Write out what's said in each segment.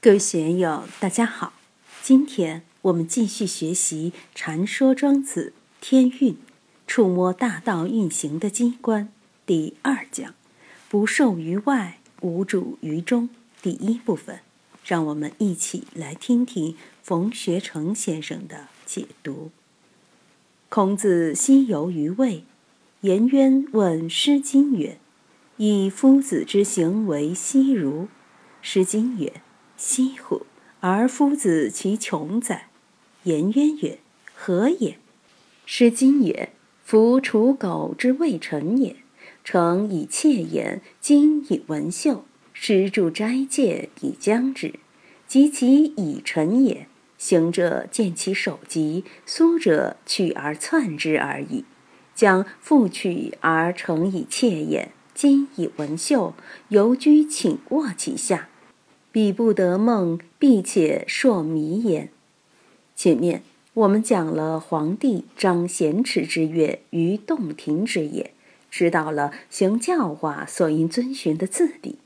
各位学友，大家好！今天我们继续学习《禅说庄子·天运》，触摸大道运行的机关第二讲“不受于外，无主于中”第一部分。让我们一起来听听冯学成先生的解读。孔子西游于魏，颜渊问《诗经》曰：“以夫子之行为西如？”《诗经》曰：“西乎！而夫子其穷哉？”颜渊曰：“何也？”《诗经》曰：“夫刍狗之未成也，诚以妾言，今以文秀，施助斋戒以将之。及其已成也。”行者见其首级，苏者取而窜之而已。将复取而成以妾也，今以文秀，游居寝卧其下，彼不得梦，必且硕迷焉。前面我们讲了皇帝张贤池之乐于洞庭之野，知道了行教化所应遵循的次第，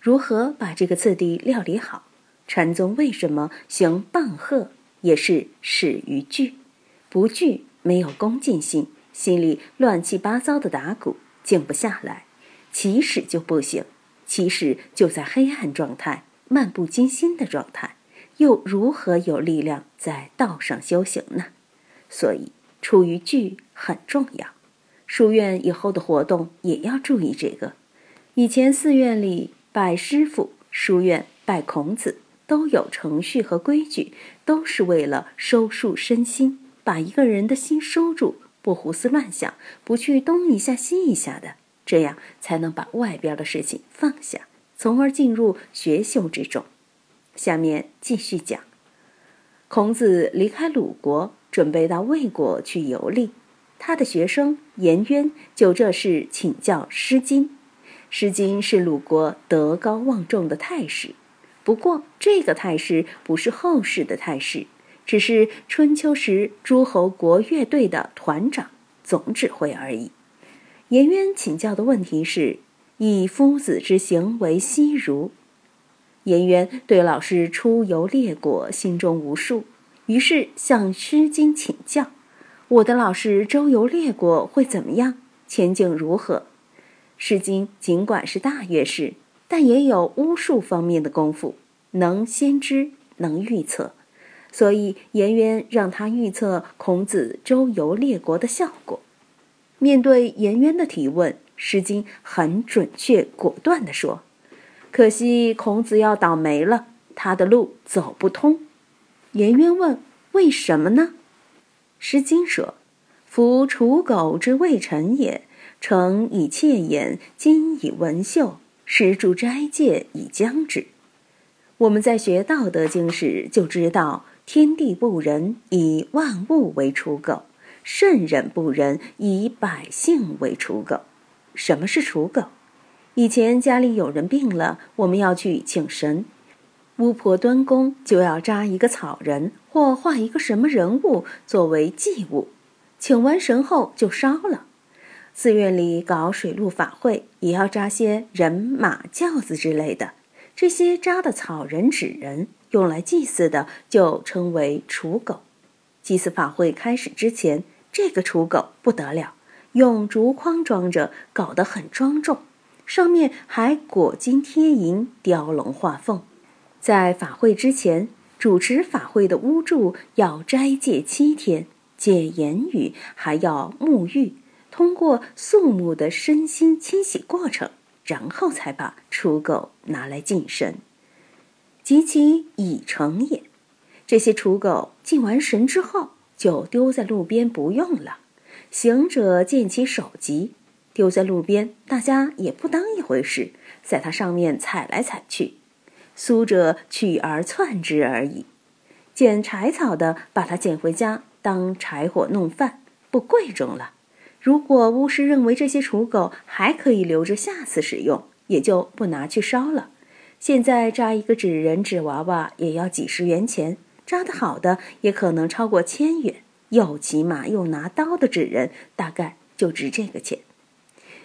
如何把这个次第料理好。禅宗为什么行棒喝，也是始于惧，不惧没有恭敬心，心里乱七八糟的打鼓，静不下来，起始就不行，起始就在黑暗状态，漫不经心的状态，又如何有力量在道上修行呢？所以处于惧很重要，书院以后的活动也要注意这个。以前寺院里拜师傅，书院拜孔子。都有程序和规矩，都是为了收束身心，把一个人的心收住，不胡思乱想，不去东一下西一下的，这样才能把外边的事情放下，从而进入学修之中。下面继续讲，孔子离开鲁国，准备到魏国去游历，他的学生颜渊就这事请教《诗经》。《诗经》是鲁国德高望重的太史。不过，这个太师不是后世的太师，只是春秋时诸侯国乐队的团长、总指挥而已。颜渊请教的问题是：以夫子之行为西如？颜渊对老师出游列国心中无数，于是向《诗经》请教：我的老师周游列国会怎么样？前景如何？《诗经》尽管是大乐师。但也有巫术方面的功夫，能先知，能预测，所以颜渊让他预测孔子周游列国的效果。面对颜渊的提问，《诗经》很准确果断地说：“可惜孔子要倒霉了，他的路走不通。”颜渊问：“为什么呢？”《诗经》说：“夫刍狗之未臣也，诚以妾言，今以文秀。”施助斋戒以将之。我们在学《道德经》时就知道：天地不仁，以万物为刍狗；圣人不仁，以百姓为刍狗。什么是刍狗？以前家里有人病了，我们要去请神，巫婆端公就要扎一个草人或画一个什么人物作为祭物，请完神后就烧了。寺院里搞水陆法会，也要扎些人马轿子之类的。这些扎的草人、纸人，用来祭祀的，就称为刍狗。祭祀法会开始之前，这个刍狗不得了，用竹筐装着，搞得很庄重，上面还裹金贴银、雕龙画凤。在法会之前，主持法会的巫祝要斋戒七天，戒言语，还要沐浴。通过肃穆的身心清洗过程，然后才把刍狗拿来敬神，及其已成也。这些刍狗敬完神之后，就丢在路边不用了。行者见其首级，丢在路边，大家也不当一回事，在它上面踩来踩去。苏者取而窜之而已。捡柴草的把它捡回家当柴火弄饭，不贵重了。如果巫师认为这些刍狗还可以留着下次使用，也就不拿去烧了。现在扎一个纸人、纸娃娃也要几十元钱，扎得好的也可能超过千元。又骑马又拿刀的纸人，大概就值这个钱。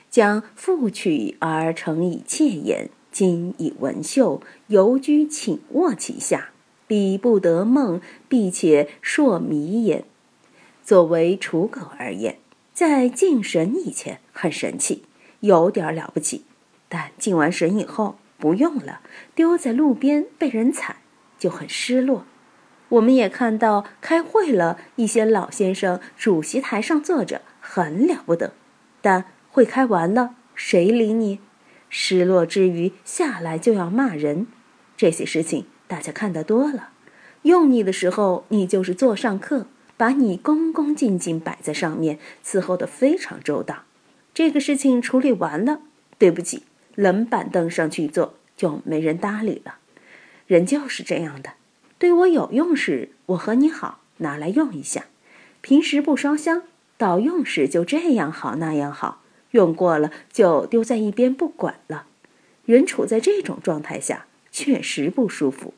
将复取而成以妾言，今以文秀游居寝卧其下，彼不得梦，必且硕迷也。作为刍狗而言，在敬神以前很神气，有点了不起；但敬完神以后不用了，丢在路边被人踩，就很失落。我们也看到开会了一些老先生，主席台上坐着很了不得，但会开完了，谁理你？失落之余下来就要骂人，这些事情大家看得多了。用你的时候，你就是座上客，把你恭恭敬敬摆在上面，伺候得非常周到。这个事情处理完了，对不起，冷板凳上去坐，就没人搭理了。人就是这样的，对我有用时，我和你好，拿来用一下；平时不烧香，到用时就这样好那样好。用过了就丢在一边不管了，人处在这种状态下确实不舒服，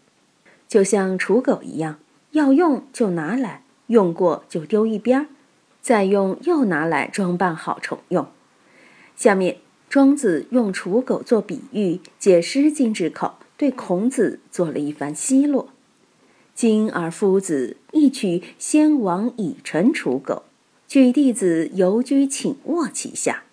就像刍狗一样，要用就拿来，用过就丢一边，再用又拿来装扮好重用。下面庄子用刍狗做比喻，解《诗经》之口，对孔子做了一番奚落：“今而夫子亦取先王以臣刍狗，举弟子游居寝卧其下。”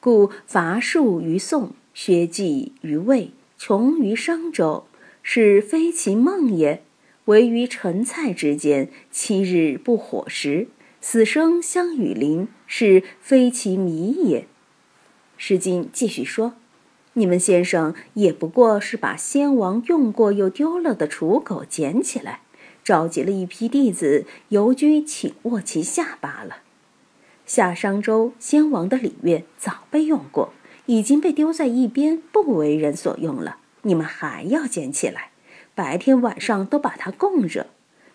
故伐树于宋，削稷于魏，穷于商周，是非其梦也。唯于陈蔡之间，七日不火食，死生相与邻，是非其迷也。《诗经》继续说：“你们先生也不过是把先王用过又丢了的刍狗捡起来，召集了一批弟子游居寝卧其下罢了。”夏商周先王的礼乐早被用过，已经被丢在一边，不为人所用了。你们还要捡起来，白天晚上都把它供着，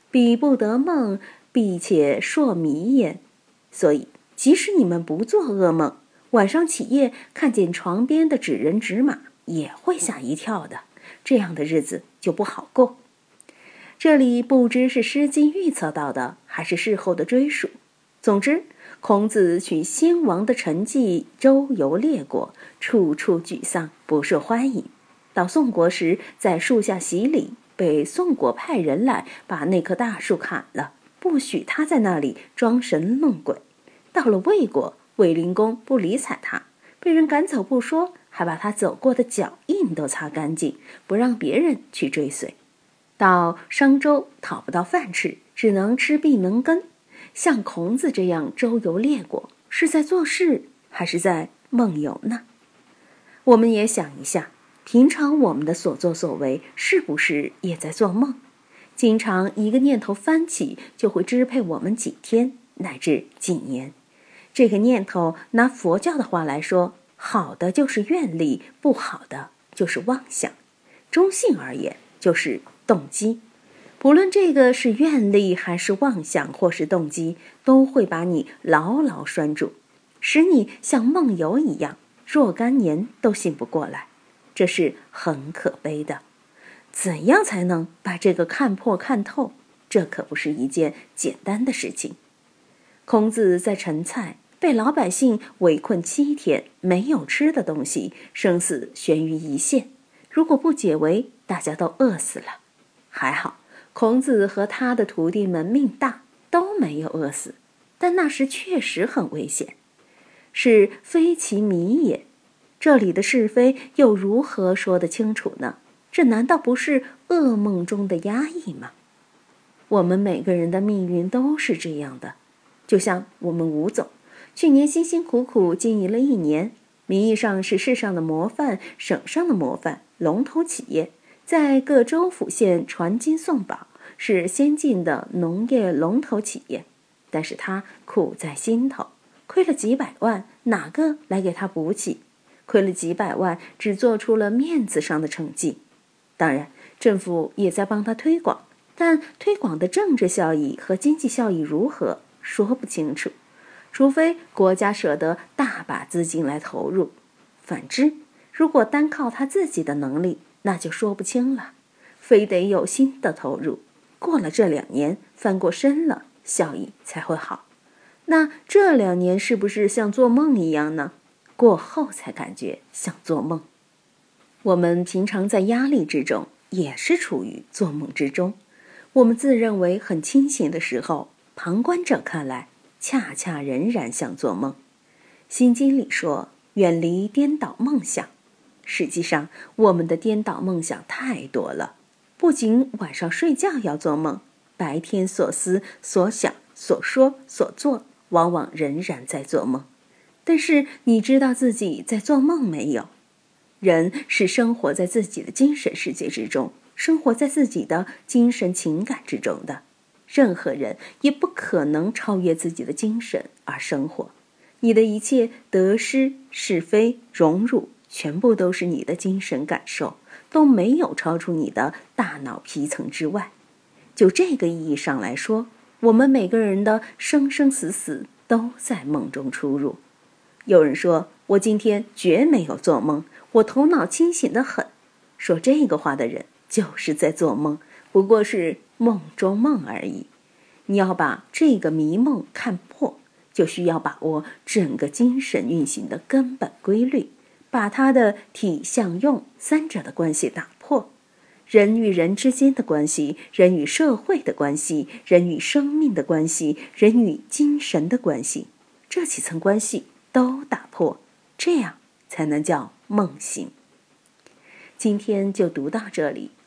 彼不得梦，必且硕迷也。所以，即使你们不做噩梦，晚上起夜看见床边的纸人纸马，也会吓一跳的。这样的日子就不好过。这里不知是《诗经》预测到的，还是事后的追属。总之。孔子取先王的成绩周游列国，处处沮丧，不受欢迎。到宋国时，在树下洗礼，被宋国派人来把那棵大树砍了，不许他在那里装神弄鬼。到了魏国，卫灵公不理睬他，被人赶走不说，还把他走过的脚印都擦干净，不让别人去追随。到商周，讨不到饭吃，只能吃闭门羹。像孔子这样周游列国，是在做事还是在梦游呢？我们也想一下，平常我们的所作所为是不是也在做梦？经常一个念头翻起，就会支配我们几天乃至几年。这个念头，拿佛教的话来说，好的就是愿力，不好的就是妄想。中性而言，就是动机。不论这个是愿力还是妄想或是动机，都会把你牢牢拴住，使你像梦游一样，若干年都醒不过来。这是很可悲的。怎样才能把这个看破看透？这可不是一件简单的事情。孔子在陈蔡被老百姓围困七天，没有吃的东西，生死悬于一线。如果不解围，大家都饿死了。还好。孔子和他的徒弟们命大，都没有饿死，但那时确实很危险，是非其迷也。这里的是非又如何说得清楚呢？这难道不是噩梦中的压抑吗？我们每个人的命运都是这样的，就像我们吴总，去年辛辛苦苦经营了一年，名义上是市上的模范、省上的模范、龙头企业。在各州府县传经送宝，是先进的农业龙头企业，但是他苦在心头，亏了几百万，哪个来给他补起？亏了几百万，只做出了面子上的成绩。当然，政府也在帮他推广，但推广的政治效益和经济效益如何，说不清楚。除非国家舍得大把资金来投入，反之，如果单靠他自己的能力，那就说不清了，非得有新的投入，过了这两年翻过身了，效益才会好。那这两年是不是像做梦一样呢？过后才感觉像做梦。我们平常在压力之中，也是处于做梦之中。我们自认为很清醒的时候，旁观者看来，恰恰仍然像做梦。心经里说：“远离颠倒梦想。”实际上，我们的颠倒梦想太多了。不仅晚上睡觉要做梦，白天所思所想、所说所做，往往仍然在做梦。但是，你知道自己在做梦没有？人是生活在自己的精神世界之中，生活在自己的精神情感之中的。任何人也不可能超越自己的精神而生活。你的一切得失、是非、荣辱。全部都是你的精神感受，都没有超出你的大脑皮层之外。就这个意义上来说，我们每个人的生生死死都在梦中出入。有人说我今天绝没有做梦，我头脑清醒的很。说这个话的人就是在做梦，不过是梦中梦而已。你要把这个迷梦看破，就需要把握整个精神运行的根本规律。把它的体相用三者的关系打破，人与人之间的关系，人与社会的关系，人与生命的关系，人与精神的关系，这几层关系都打破，这样才能叫梦醒。今天就读到这里，